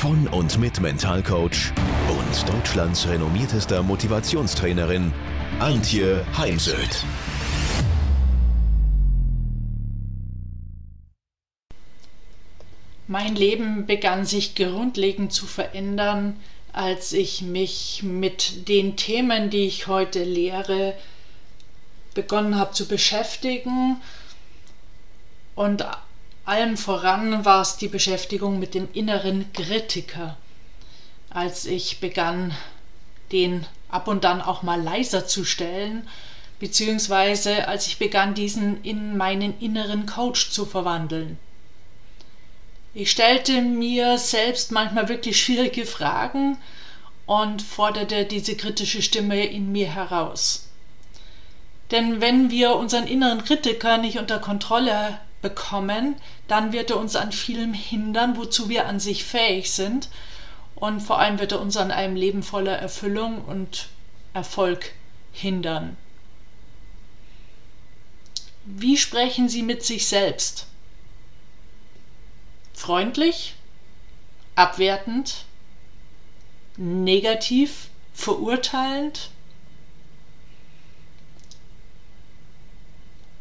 von und mit Mentalcoach und Deutschlands renommiertester Motivationstrainerin Antje Heimsöth. Mein Leben begann sich grundlegend zu verändern, als ich mich mit den Themen, die ich heute lehre, begonnen habe zu beschäftigen. Und allem voran war es die Beschäftigung mit dem inneren Kritiker, als ich begann, den ab und dann auch mal leiser zu stellen, beziehungsweise als ich begann, diesen in meinen inneren Coach zu verwandeln. Ich stellte mir selbst manchmal wirklich schwierige Fragen und forderte diese kritische Stimme in mir heraus. Denn wenn wir unseren inneren Kritiker nicht unter Kontrolle bekommen, dann wird er uns an vielem hindern, wozu wir an sich fähig sind. Und vor allem wird er uns an einem Leben voller Erfüllung und Erfolg hindern. Wie sprechen Sie mit sich selbst? freundlich, abwertend, negativ, verurteilend.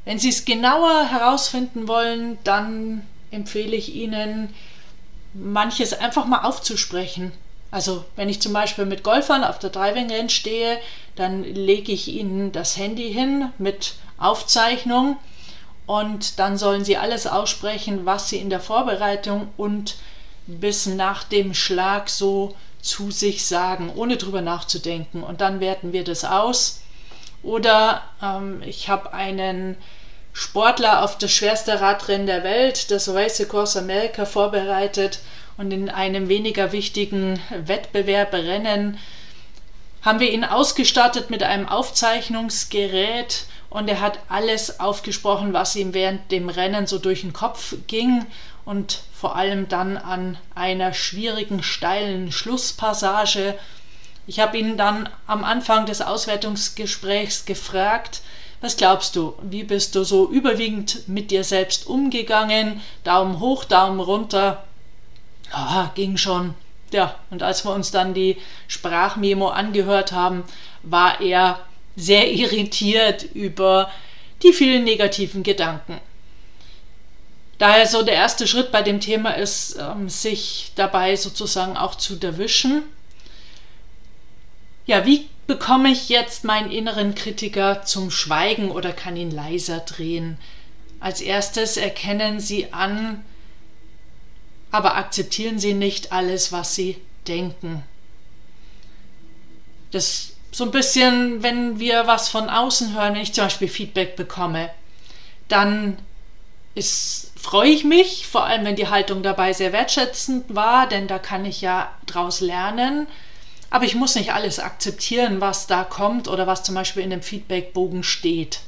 Wenn Sie es genauer herausfinden wollen, dann empfehle ich Ihnen, manches einfach mal aufzusprechen. Also wenn ich zum Beispiel mit Golfern auf der Driving Range stehe, dann lege ich ihnen das Handy hin mit Aufzeichnung und dann sollen sie alles aussprechen, was sie in der Vorbereitung und bis nach dem Schlag so zu sich sagen, ohne drüber nachzudenken. Und dann werten wir das aus. Oder ähm, ich habe einen Sportler auf das schwerste Radrennen der Welt, das Race Across America, vorbereitet und in einem weniger wichtigen Wettbewerb Rennen haben wir ihn ausgestattet mit einem Aufzeichnungsgerät und er hat alles aufgesprochen, was ihm während dem Rennen so durch den Kopf ging und vor allem dann an einer schwierigen, steilen Schlusspassage. Ich habe ihn dann am Anfang des Auswertungsgesprächs gefragt, was glaubst du, wie bist du so überwiegend mit dir selbst umgegangen? Daumen hoch, Daumen runter. Ah, ging schon. Ja, und als wir uns dann die Sprachmemo angehört haben, war er sehr irritiert über die vielen negativen Gedanken. Daher so der erste Schritt bei dem Thema ist, ähm, sich dabei sozusagen auch zu erwischen. Ja, wie bekomme ich jetzt meinen inneren Kritiker zum Schweigen oder kann ihn leiser drehen? Als erstes erkennen Sie an, aber akzeptieren Sie nicht alles, was Sie denken. Das so ein bisschen, wenn wir was von außen hören, wenn ich zum Beispiel Feedback bekomme, dann ist, freue ich mich, vor allem wenn die Haltung dabei sehr wertschätzend war, denn da kann ich ja draus lernen. Aber ich muss nicht alles akzeptieren, was da kommt oder was zum Beispiel in dem Feedbackbogen steht.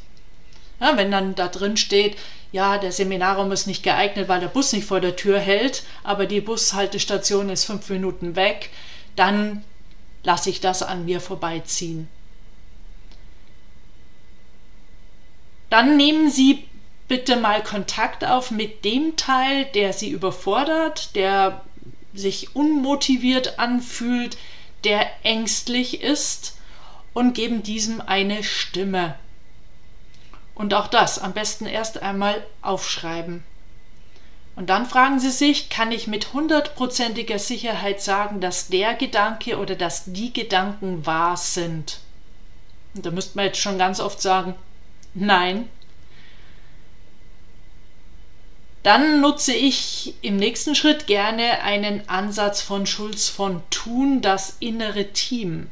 Ja, wenn dann da drin steht, ja, der Seminarraum ist nicht geeignet, weil der Bus nicht vor der Tür hält, aber die Bushaltestation ist fünf Minuten weg, dann lasse ich das an mir vorbeiziehen. Dann nehmen Sie bitte mal Kontakt auf mit dem Teil, der Sie überfordert, der sich unmotiviert anfühlt, der ängstlich ist und geben diesem eine Stimme. Und auch das am besten erst einmal aufschreiben. Und dann fragen Sie sich, kann ich mit hundertprozentiger Sicherheit sagen, dass der Gedanke oder dass die Gedanken wahr sind? Und da müsste man jetzt schon ganz oft sagen, nein. Dann nutze ich im nächsten Schritt gerne einen Ansatz von Schulz von Thun, das innere Team.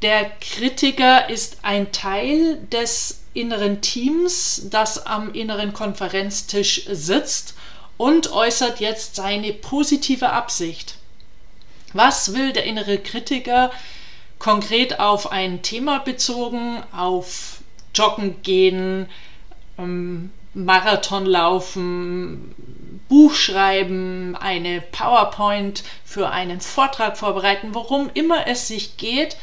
Der Kritiker ist ein Teil des inneren Teams, das am inneren Konferenztisch sitzt und äußert jetzt seine positive Absicht. Was will der innere Kritiker konkret auf ein Thema bezogen, auf Joggen gehen, ähm, Marathon laufen, Buch schreiben, eine PowerPoint für einen Vortrag vorbereiten, worum immer es sich geht.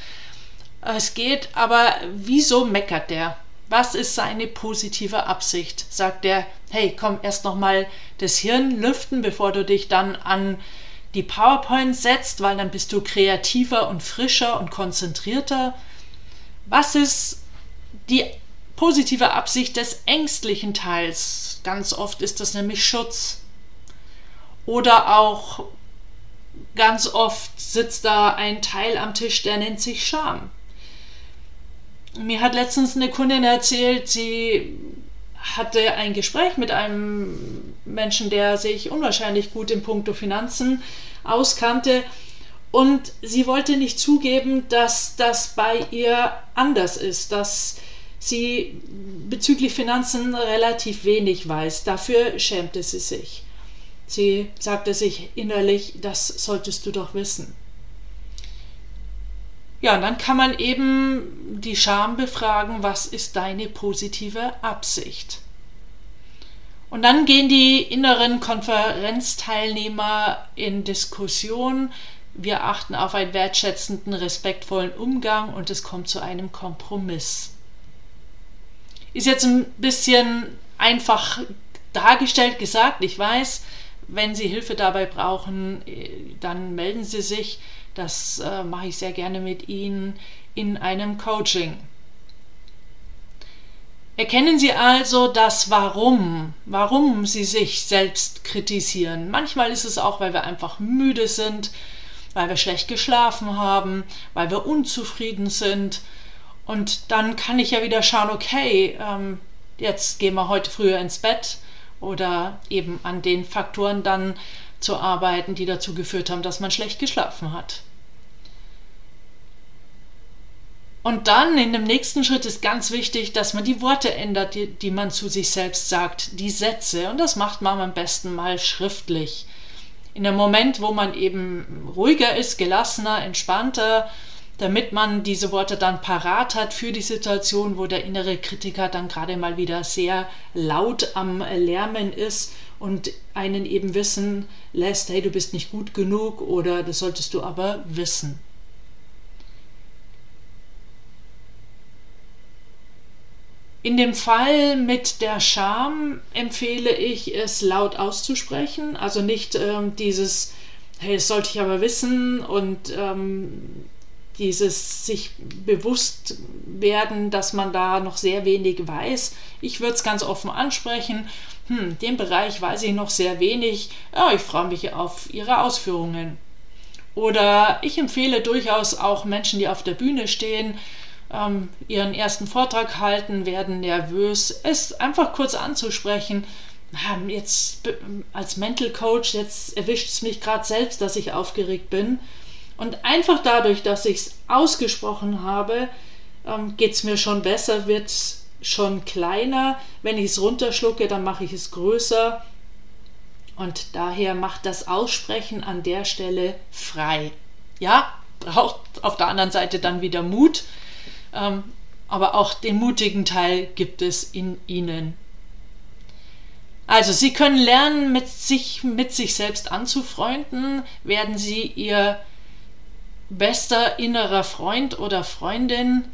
Es geht, aber wieso meckert der? Was ist seine positive Absicht? Sagt er, hey, komm erst noch mal das Hirn lüften, bevor du dich dann an die PowerPoint setzt, weil dann bist du kreativer und frischer und konzentrierter. Was ist die positive Absicht des ängstlichen Teils? Ganz oft ist das nämlich Schutz. Oder auch ganz oft sitzt da ein Teil am Tisch, der nennt sich Scham. Mir hat letztens eine Kundin erzählt, sie hatte ein Gespräch mit einem Menschen, der sich unwahrscheinlich gut im Punkto Finanzen auskannte. Und sie wollte nicht zugeben, dass das bei ihr anders ist, dass sie bezüglich Finanzen relativ wenig weiß. Dafür schämte sie sich. Sie sagte sich innerlich, das solltest du doch wissen. Ja, und dann kann man eben die Scham befragen, was ist deine positive Absicht? Und dann gehen die inneren Konferenzteilnehmer in Diskussion. Wir achten auf einen wertschätzenden, respektvollen Umgang und es kommt zu einem Kompromiss. Ist jetzt ein bisschen einfach dargestellt gesagt, ich weiß, wenn Sie Hilfe dabei brauchen, äh, dann melden Sie sich. Das äh, mache ich sehr gerne mit Ihnen in einem Coaching. Erkennen Sie also das Warum, warum Sie sich selbst kritisieren. Manchmal ist es auch, weil wir einfach müde sind, weil wir schlecht geschlafen haben, weil wir unzufrieden sind. Und dann kann ich ja wieder schauen, okay, ähm, jetzt gehen wir heute früher ins Bett oder eben an den Faktoren dann zu arbeiten, die dazu geführt haben, dass man schlecht geschlafen hat. Und dann in dem nächsten Schritt ist ganz wichtig, dass man die Worte ändert, die, die man zu sich selbst sagt, die Sätze. Und das macht man am besten mal schriftlich. In dem Moment, wo man eben ruhiger ist, gelassener, entspannter, damit man diese Worte dann parat hat für die Situation, wo der innere Kritiker dann gerade mal wieder sehr laut am Lärmen ist und einen eben wissen lässt, hey, du bist nicht gut genug oder das solltest du aber wissen. In dem Fall mit der Scham empfehle ich es laut auszusprechen, also nicht ähm, dieses, hey, das sollte ich aber wissen und ähm, dieses sich bewusst werden, dass man da noch sehr wenig weiß. Ich würde es ganz offen ansprechen. Hm, dem Bereich weiß ich noch sehr wenig. Ja, ich freue mich auf Ihre Ausführungen. Oder ich empfehle durchaus auch Menschen, die auf der Bühne stehen, ähm, ihren ersten Vortrag halten, werden nervös, es einfach kurz anzusprechen. Jetzt als Mental Coach, jetzt erwischt es mich gerade selbst, dass ich aufgeregt bin. Und einfach dadurch, dass ich es ausgesprochen habe, ähm, geht es mir schon besser, wird es schon kleiner. Wenn ich es runterschlucke, dann mache ich es größer. Und daher macht das Aussprechen an der Stelle frei. Ja, braucht auf der anderen Seite dann wieder Mut. Ähm, aber auch den mutigen Teil gibt es in ihnen. Also, Sie können lernen, mit sich, mit sich selbst anzufreunden, werden Sie Ihr bester innerer Freund oder Freundin.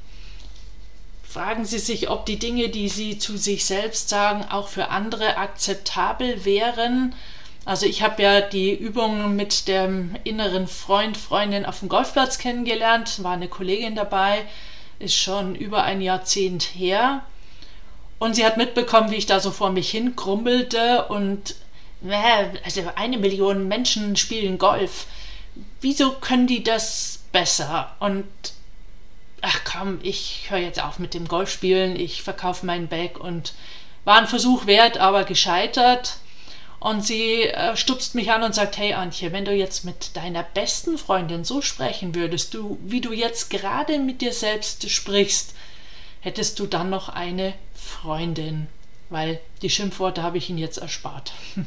Fragen Sie sich, ob die Dinge, die Sie zu sich selbst sagen, auch für andere akzeptabel wären. Also ich habe ja die Übung mit dem inneren Freund, Freundin auf dem Golfplatz kennengelernt, war eine Kollegin dabei, ist schon über ein Jahrzehnt her. Und sie hat mitbekommen, wie ich da so vor mich hin krummelte und also eine Million Menschen spielen Golf wieso können die das besser? Und ach komm, ich höre jetzt auf mit dem Golfspielen, ich verkaufe meinen Bag und war ein Versuch wert, aber gescheitert. Und sie äh, stupst mich an und sagt, hey Antje, wenn du jetzt mit deiner besten Freundin so sprechen würdest, du, wie du jetzt gerade mit dir selbst sprichst, hättest du dann noch eine Freundin. Weil die Schimpfworte habe ich ihnen jetzt erspart.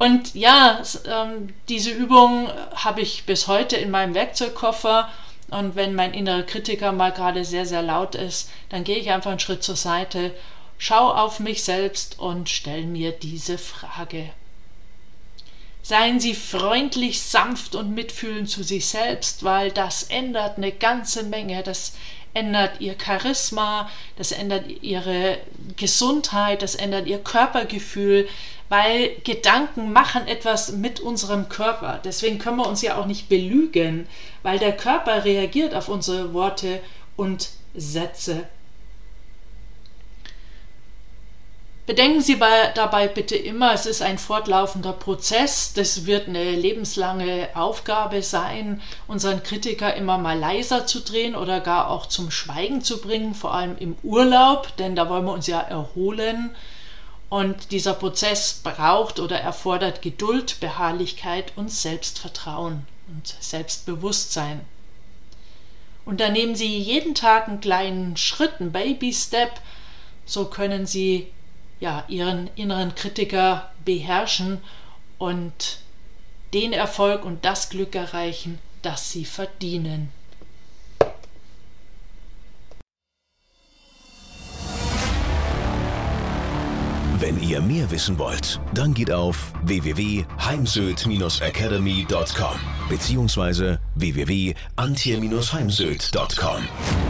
Und ja, ähm, diese Übung habe ich bis heute in meinem Werkzeugkoffer. Und wenn mein innerer Kritiker mal gerade sehr, sehr laut ist, dann gehe ich einfach einen Schritt zur Seite, schaue auf mich selbst und stelle mir diese Frage. Seien Sie freundlich, sanft und mitfühlend zu sich selbst, weil das ändert eine ganze Menge. Das ändert Ihr Charisma, das ändert Ihre Gesundheit, das ändert Ihr Körpergefühl, weil Gedanken machen etwas mit unserem Körper. Deswegen können wir uns ja auch nicht belügen, weil der Körper reagiert auf unsere Worte und Sätze. Bedenken Sie dabei bitte immer, es ist ein fortlaufender Prozess. Das wird eine lebenslange Aufgabe sein, unseren Kritiker immer mal leiser zu drehen oder gar auch zum Schweigen zu bringen, vor allem im Urlaub, denn da wollen wir uns ja erholen. Und dieser Prozess braucht oder erfordert Geduld, Beharrlichkeit und Selbstvertrauen und Selbstbewusstsein. Unternehmen Sie jeden Tag einen kleinen Schritt, einen Baby-Step, so können Sie ja, ihren inneren Kritiker beherrschen und den Erfolg und das Glück erreichen, das sie verdienen. Wenn ihr mehr wissen wollt, dann geht auf www.heimsöd-academy.com bzw. www.antje-heimsöd.com.